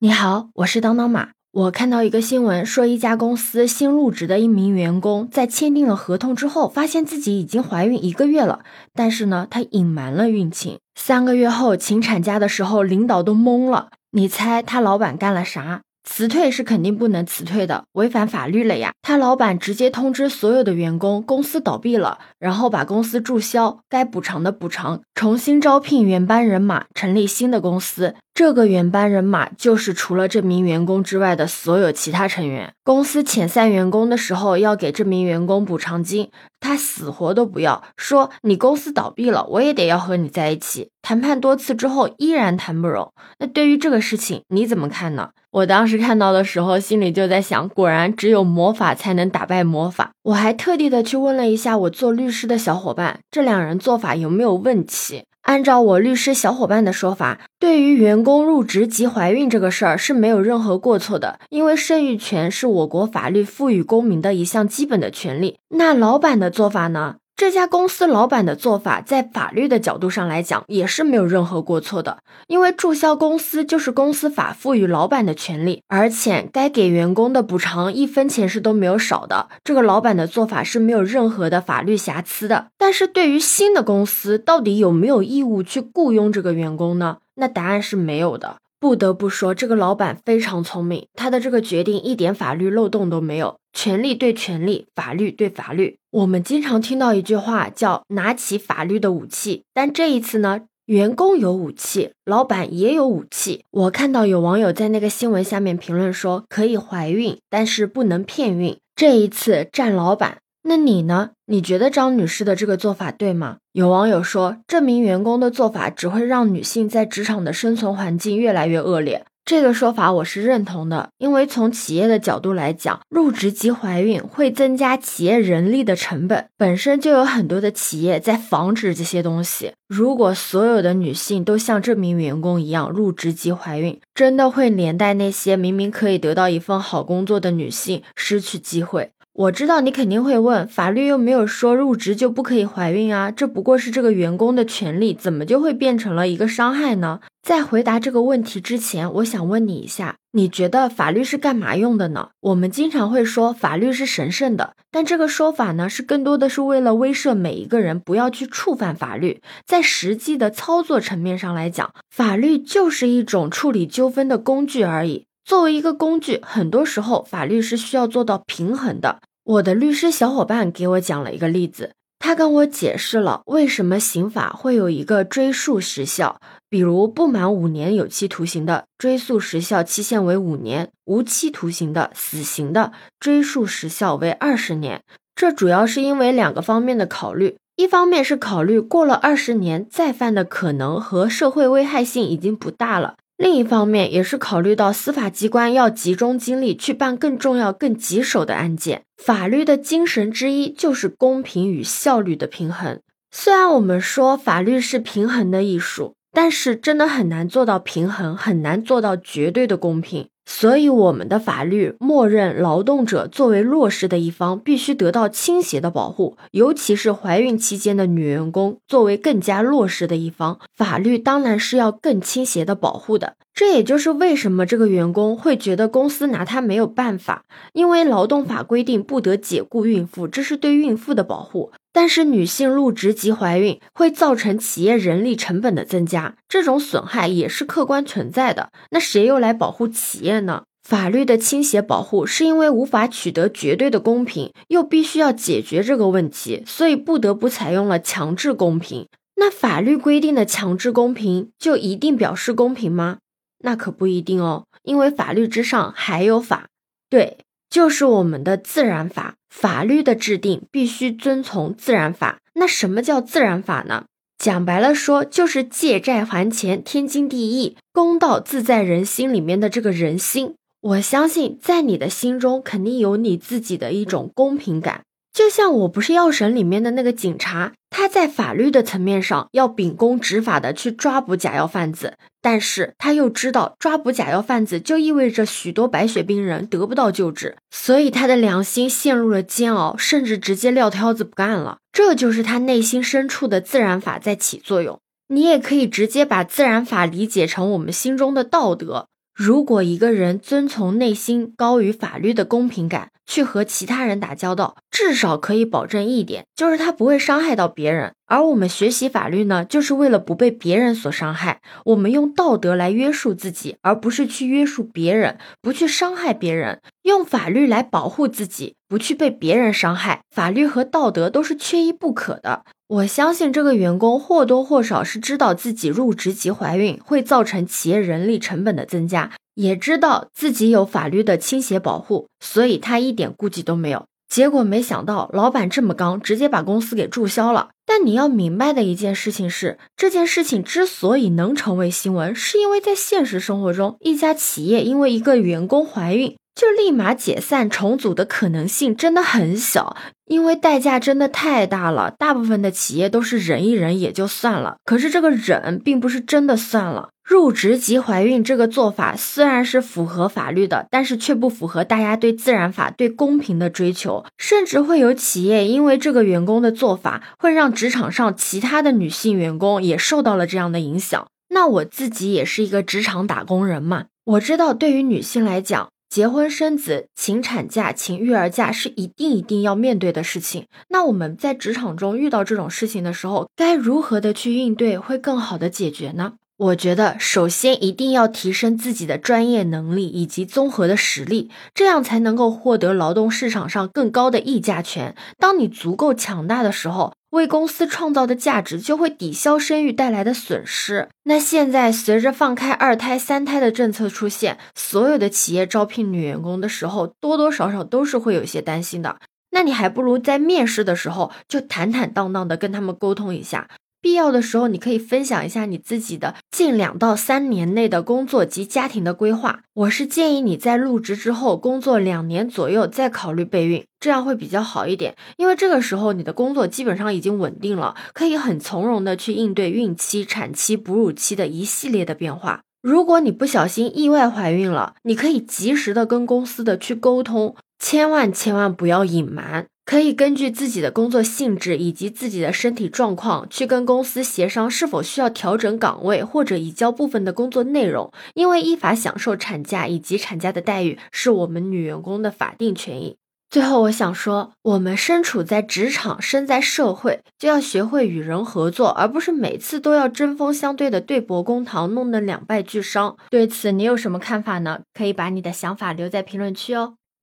你好，我是当当马。我看到一个新闻，说一家公司新入职的一名员工在签订了合同之后，发现自己已经怀孕一个月了，但是呢，他隐瞒了孕情。三个月后请产假的时候，领导都懵了。你猜他老板干了啥？辞退是肯定不能辞退的，违反法律了呀！他老板直接通知所有的员工，公司倒闭了，然后把公司注销，该补偿的补偿，重新招聘原班人马，成立新的公司。这个原班人马就是除了这名员工之外的所有其他成员。公司遣散员工的时候要给这名员工补偿金，他死活都不要，说你公司倒闭了，我也得要和你在一起。谈判多次之后依然谈不拢。那对于这个事情你怎么看呢？我当时看到的时候心里就在想，果然只有魔法才能打败魔法。我还特地的去问了一下我做律师的小伙伴，这两人做法有没有问题？按照我律师小伙伴的说法，对于员工入职及怀孕这个事儿是没有任何过错的，因为生育权是我国法律赋予公民的一项基本的权利。那老板的做法呢？这家公司老板的做法，在法律的角度上来讲，也是没有任何过错的。因为注销公司就是公司法赋予老板的权利，而且该给员工的补偿一分钱是都没有少的。这个老板的做法是没有任何的法律瑕疵的。但是对于新的公司，到底有没有义务去雇佣这个员工呢？那答案是没有的。不得不说，这个老板非常聪明，他的这个决定一点法律漏洞都没有，权利对权利，法律对法律。我们经常听到一句话叫“拿起法律的武器”，但这一次呢，员工有武器，老板也有武器。我看到有网友在那个新闻下面评论说，可以怀孕，但是不能骗孕。这一次站老板。那你呢？你觉得张女士的这个做法对吗？有网友说，这名员工的做法只会让女性在职场的生存环境越来越恶劣。这个说法我是认同的，因为从企业的角度来讲，入职即怀孕会增加企业人力的成本，本身就有很多的企业在防止这些东西。如果所有的女性都像这名员工一样入职即怀孕，真的会连带那些明明可以得到一份好工作的女性失去机会。我知道你肯定会问，法律又没有说入职就不可以怀孕啊，这不过是这个员工的权利，怎么就会变成了一个伤害呢？在回答这个问题之前，我想问你一下，你觉得法律是干嘛用的呢？我们经常会说法律是神圣的，但这个说法呢，是更多的是为了威慑每一个人不要去触犯法律。在实际的操作层面上来讲，法律就是一种处理纠纷的工具而已。作为一个工具，很多时候法律是需要做到平衡的。我的律师小伙伴给我讲了一个例子，他跟我解释了为什么刑法会有一个追诉时效，比如不满五年有期徒刑的追诉时效期限为五年，无期徒刑的死刑的追诉时效为二十年。这主要是因为两个方面的考虑，一方面是考虑过了二十年再犯的可能和社会危害性已经不大了。另一方面，也是考虑到司法机关要集中精力去办更重要、更棘手的案件。法律的精神之一就是公平与效率的平衡。虽然我们说法律是平衡的艺术，但是真的很难做到平衡，很难做到绝对的公平。所以，我们的法律默认劳动者作为弱势的一方，必须得到倾斜的保护，尤其是怀孕期间的女员工作为更加弱势的一方，法律当然是要更倾斜的保护的。这也就是为什么这个员工会觉得公司拿他没有办法，因为劳动法规定不得解雇孕妇，这是对孕妇的保护。但是女性入职即怀孕会造成企业人力成本的增加，这种损害也是客观存在的。那谁又来保护企业呢？法律的倾斜保护是因为无法取得绝对的公平，又必须要解决这个问题，所以不得不采用了强制公平。那法律规定的强制公平就一定表示公平吗？那可不一定哦，因为法律之上还有法，对。就是我们的自然法，法律的制定必须遵从自然法。那什么叫自然法呢？讲白了说，就是借债还钱，天经地义，公道自在人心里面的这个人心。我相信，在你的心中肯定有你自己的一种公平感。就像我不是药神里面的那个警察，他在法律的层面上要秉公执法的去抓捕假药贩子，但是他又知道抓捕假药贩子就意味着许多白血病人得不到救治，所以他的良心陷入了煎熬，甚至直接撂挑子不干了。这就是他内心深处的自然法在起作用。你也可以直接把自然法理解成我们心中的道德。如果一个人遵从内心高于法律的公平感，去和其他人打交道，至少可以保证一点，就是他不会伤害到别人。而我们学习法律呢，就是为了不被别人所伤害。我们用道德来约束自己，而不是去约束别人，不去伤害别人。用法律来保护自己，不去被别人伤害。法律和道德都是缺一不可的。我相信这个员工或多或少是知道自己入职即怀孕会造成企业人力成本的增加，也知道自己有法律的倾斜保护，所以他一点顾忌都没有。结果没想到老板这么刚，直接把公司给注销了。但你要明白的一件事情是，这件事情之所以能成为新闻，是因为在现实生活中，一家企业因为一个员工怀孕。就立马解散重组的可能性真的很小，因为代价真的太大了。大部分的企业都是忍一忍也就算了，可是这个忍并不是真的算了。入职即怀孕这个做法虽然是符合法律的，但是却不符合大家对自然法、对公平的追求，甚至会有企业因为这个员工的做法，会让职场上其他的女性员工也受到了这样的影响。那我自己也是一个职场打工人嘛，我知道对于女性来讲。结婚生子、请产假、请育儿假是一定一定要面对的事情。那我们在职场中遇到这种事情的时候，该如何的去应对，会更好的解决呢？我觉得，首先一定要提升自己的专业能力以及综合的实力，这样才能够获得劳动市场上更高的议价权。当你足够强大的时候。为公司创造的价值就会抵消生育带来的损失。那现在随着放开二胎、三胎的政策出现，所有的企业招聘女员工的时候，多多少少都是会有些担心的。那你还不如在面试的时候就坦坦荡荡的跟他们沟通一下。必要的时候，你可以分享一下你自己的近两到三年内的工作及家庭的规划。我是建议你在入职之后工作两年左右再考虑备孕，这样会比较好一点。因为这个时候你的工作基本上已经稳定了，可以很从容的去应对孕期、产期、哺乳期的一系列的变化。如果你不小心意外怀孕了，你可以及时的跟公司的去沟通，千万千万不要隐瞒。可以根据自己的工作性质以及自己的身体状况，去跟公司协商是否需要调整岗位或者移交部分的工作内容。因为依法享受产假以及产假的待遇是我们女员工的法定权益。最后，我想说，我们身处在职场，身在社会，就要学会与人合作，而不是每次都要针锋相对的对簿公堂，弄得两败俱伤。对此，你有什么看法呢？可以把你的想法留在评论区哦。